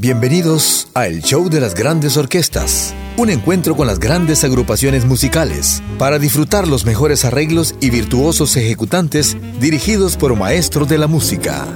Bienvenidos a El Show de las Grandes Orquestas, un encuentro con las grandes agrupaciones musicales para disfrutar los mejores arreglos y virtuosos ejecutantes dirigidos por maestros de la música.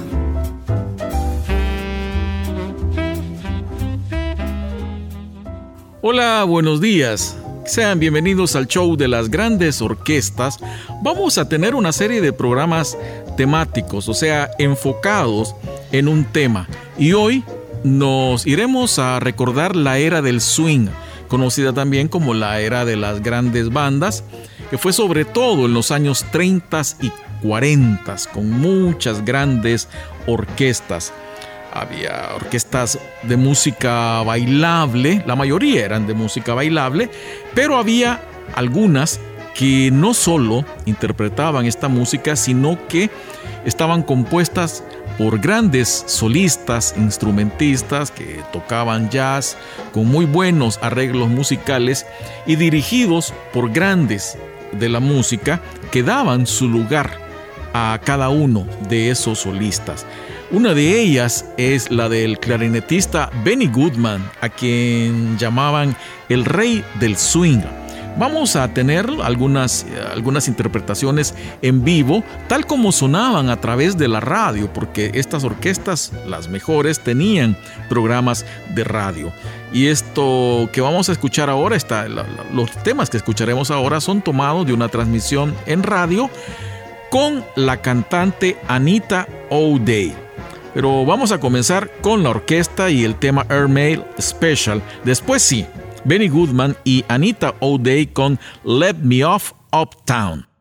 Hola, buenos días. Sean bienvenidos al show de las grandes orquestas. Vamos a tener una serie de programas temáticos, o sea, enfocados en un tema. Y hoy nos iremos a recordar la era del swing, conocida también como la era de las grandes bandas, que fue sobre todo en los años 30 y 40, con muchas grandes orquestas. Había orquestas de música bailable, la mayoría eran de música bailable, pero había algunas que no solo interpretaban esta música, sino que estaban compuestas por grandes solistas, instrumentistas que tocaban jazz con muy buenos arreglos musicales y dirigidos por grandes de la música que daban su lugar a cada uno de esos solistas. Una de ellas es la del clarinetista Benny Goodman, a quien llamaban el rey del swing Vamos a tener algunas, algunas interpretaciones en vivo, tal como sonaban a través de la radio, porque estas orquestas, las mejores, tenían programas de radio. Y esto que vamos a escuchar ahora, está, los temas que escucharemos ahora son tomados de una transmisión en radio con la cantante Anita O'Day. Pero vamos a comenzar con la orquesta y el tema Airmail Special. Después sí, Benny Goodman y Anita O'Day con Let Me Off Uptown.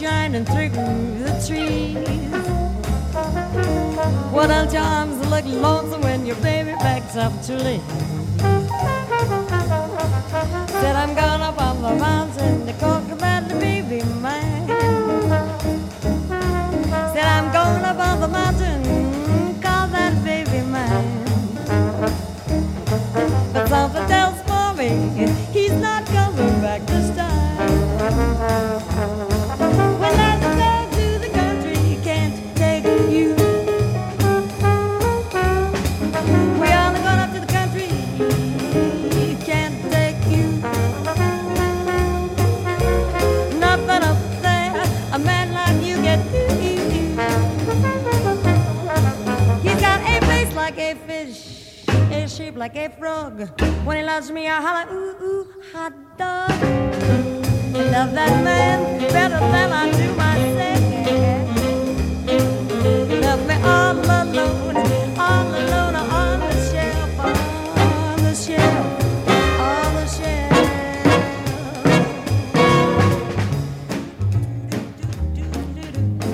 Shining through the trees? What your arms look lonesome when your baby backs up to leave? Me, holler, ooh, ooh, hot dog. Love that man better than I do myself. Love me all alone, all alone on the shelf, on the shelf, on the shelf.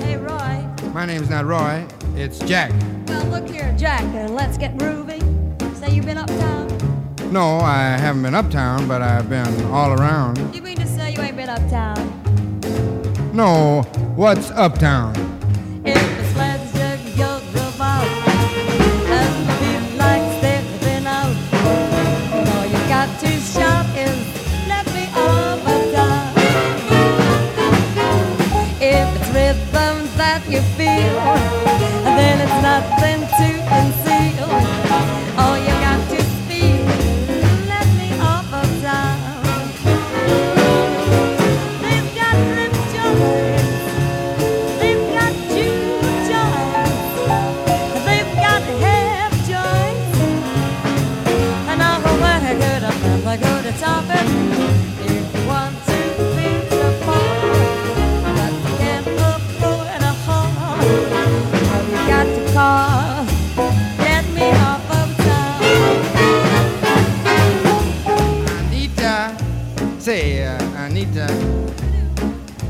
Hey, Roy. My name's not Roy, it's Jack. Well, look here, Jack, and let's get groovy. Say you've been uptown. No, I haven't been uptown, but I've been all around. You mean to say you ain't been uptown? No, what's uptown?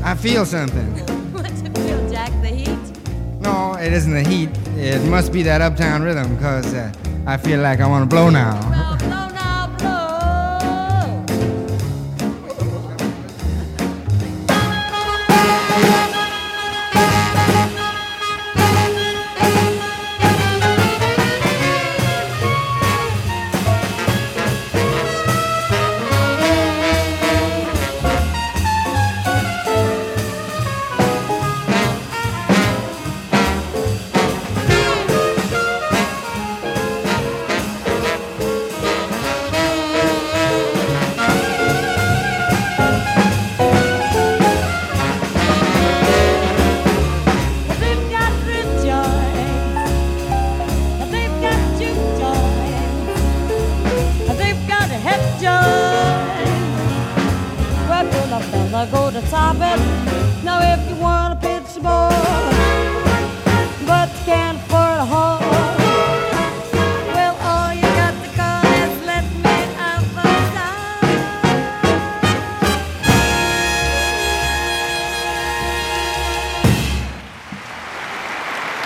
I feel something. What's it feel, Jack? The heat? No, it isn't the heat. It must be that uptown rhythm, because uh, I feel like I want to blow now.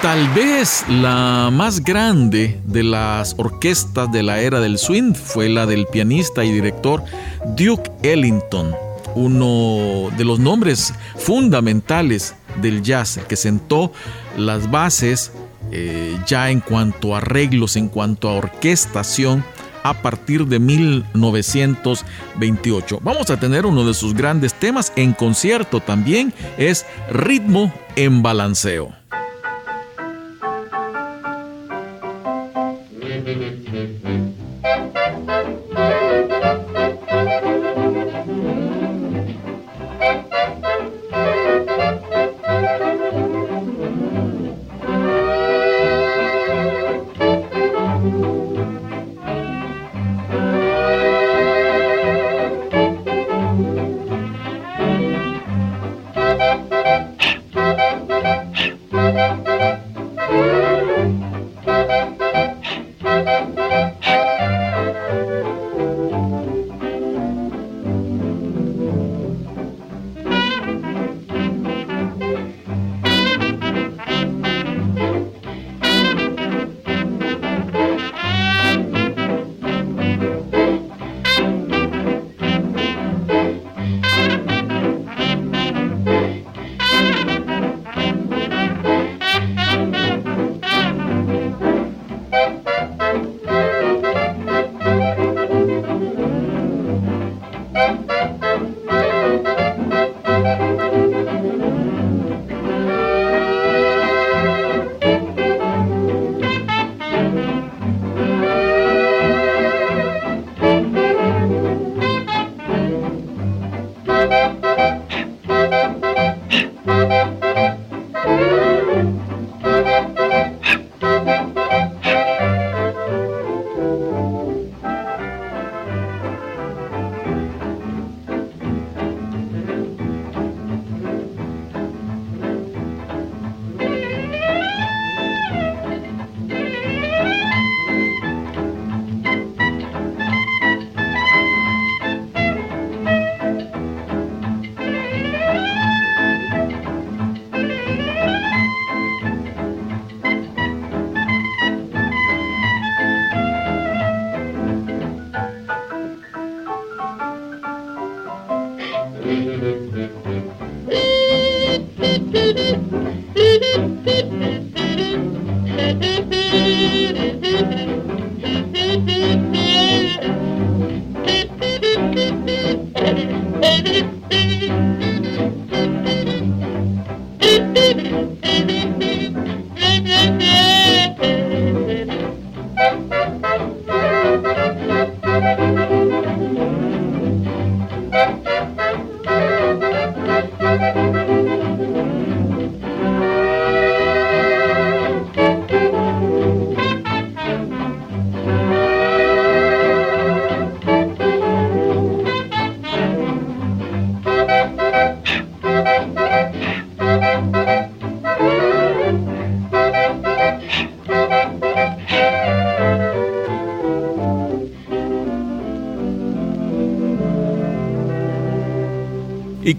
Tal vez la más grande de las orquestas de la era del swing fue la del pianista y director Duke Ellington, uno de los nombres fundamentales del jazz que sentó las bases eh, ya en cuanto a arreglos, en cuanto a orquestación a partir de 1928. Vamos a tener uno de sus grandes temas en concierto también, es Ritmo en Balanceo.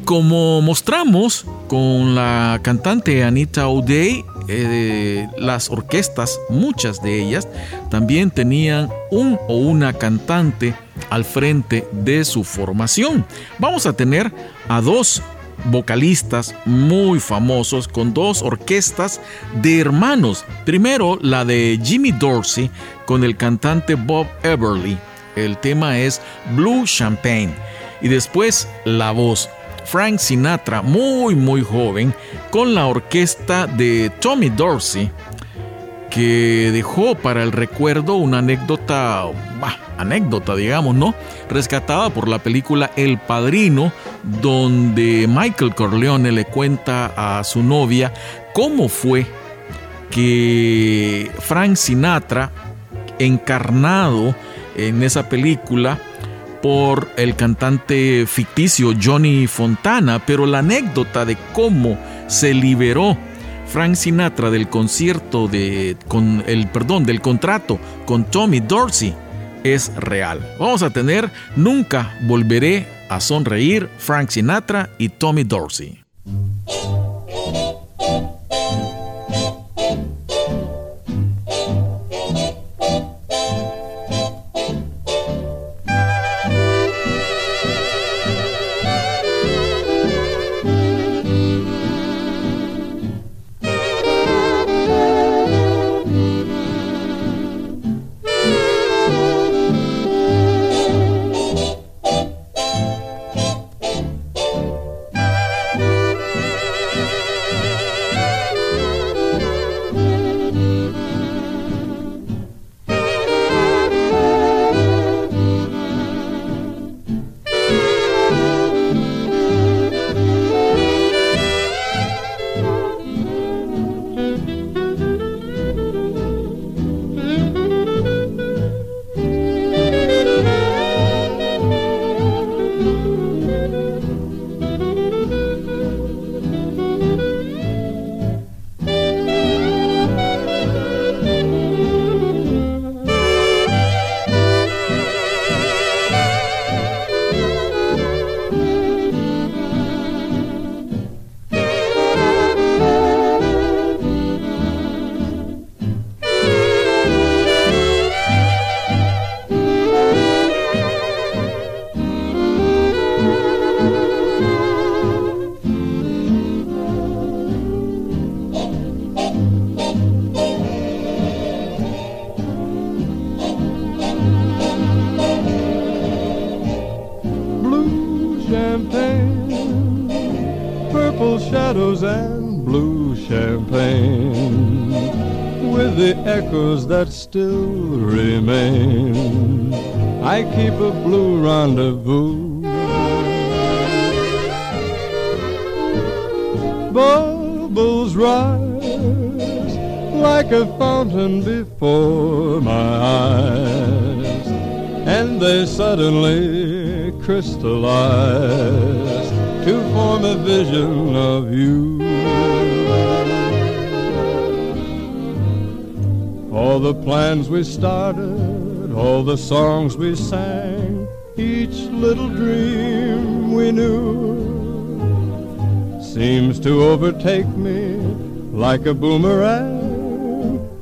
Como mostramos con la cantante Anita O'Day, eh, las orquestas, muchas de ellas, también tenían un o una cantante al frente de su formación. Vamos a tener a dos vocalistas muy famosos con dos orquestas de hermanos. Primero la de Jimmy Dorsey con el cantante Bob Everly. El tema es Blue Champagne. Y después la voz. Frank Sinatra, muy muy joven, con la orquesta de Tommy Dorsey, que dejó para el recuerdo una anécdota, anécdota digamos, ¿no? Rescatada por la película El Padrino, donde Michael Corleone le cuenta a su novia cómo fue que Frank Sinatra, encarnado en esa película, por el cantante ficticio Johnny Fontana, pero la anécdota de cómo se liberó Frank Sinatra del concierto de con el perdón del contrato con Tommy Dorsey es real. Vamos a tener Nunca volveré a sonreír Frank Sinatra y Tommy Dorsey. Still remain. I keep a blue rendezvous. Bubbles rise like a fountain before my eyes and they suddenly crystallize to form a vision of you. All the plans we started, all the songs we sang, each little dream we knew seems to overtake me like a boomerang.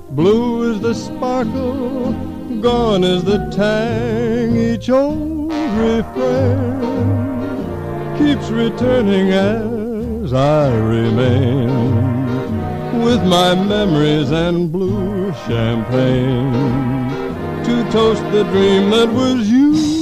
Blue is the sparkle, gone is the tang. Each old refrain keeps returning as I remain with my memories and blue champagne to toast the dream that was you.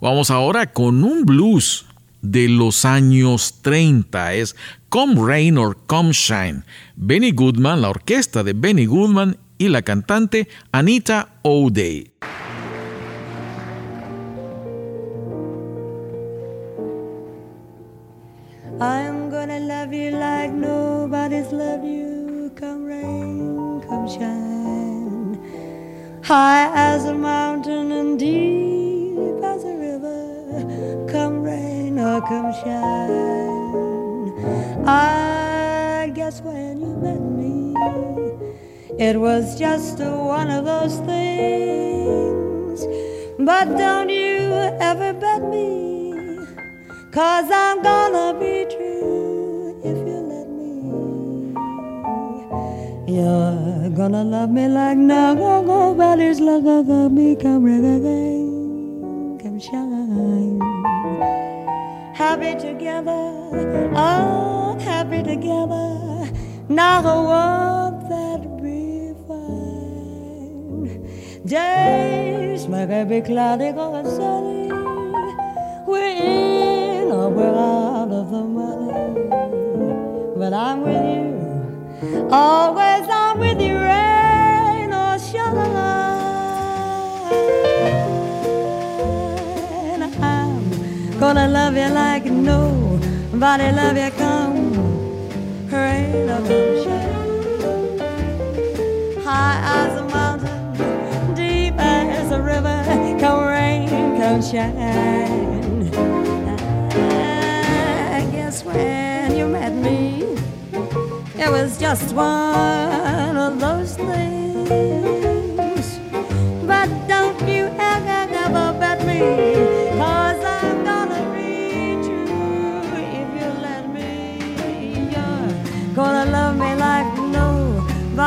Vamos ahora con un blues de los años 30. Es Come Rain or Come Shine. Benny Goodman, la orquesta de Benny Goodman y la cantante Anita O'Day. Nobody's loved you. Come rain, come shine. High as a mountain and deep as a river. Come rain or come shine. I guess when you met me, it was just one of those things. But don't you ever bet me. Cause I'm gonna be true You're gonna love me like nobody's love me. Come again, come shine. Happy together, oh, happy together. Now won't that be fine? Days may be cloudy, going sunny. We're in or we're out of the money. But I'm with you. Always gonna love you like nobody love you. Come rain or come shine. High as a mountain, deep as a river. Come rain, come shine. I guess when you met me, it was just one of those things.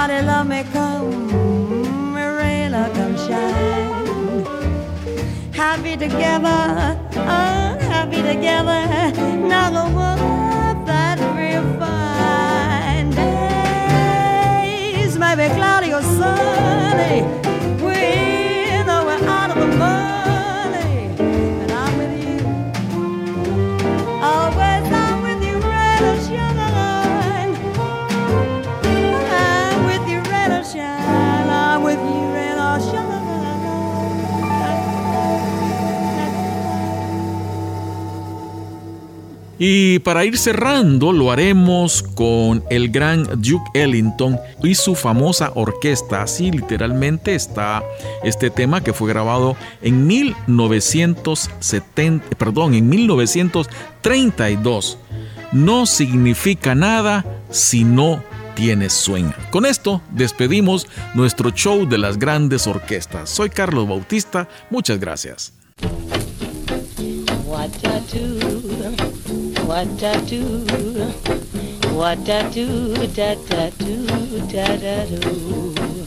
Nobody love me. Come, rain or come shine happy together, unhappy together. Y para ir cerrando, lo haremos con el gran Duke Ellington y su famosa orquesta. Así literalmente está este tema que fue grabado en 1970, perdón, en 1932. No significa nada si no tienes sueño. Con esto despedimos nuestro show de las grandes orquestas. Soy Carlos Bautista, muchas gracias. What I do, what I do, da da do, da da do.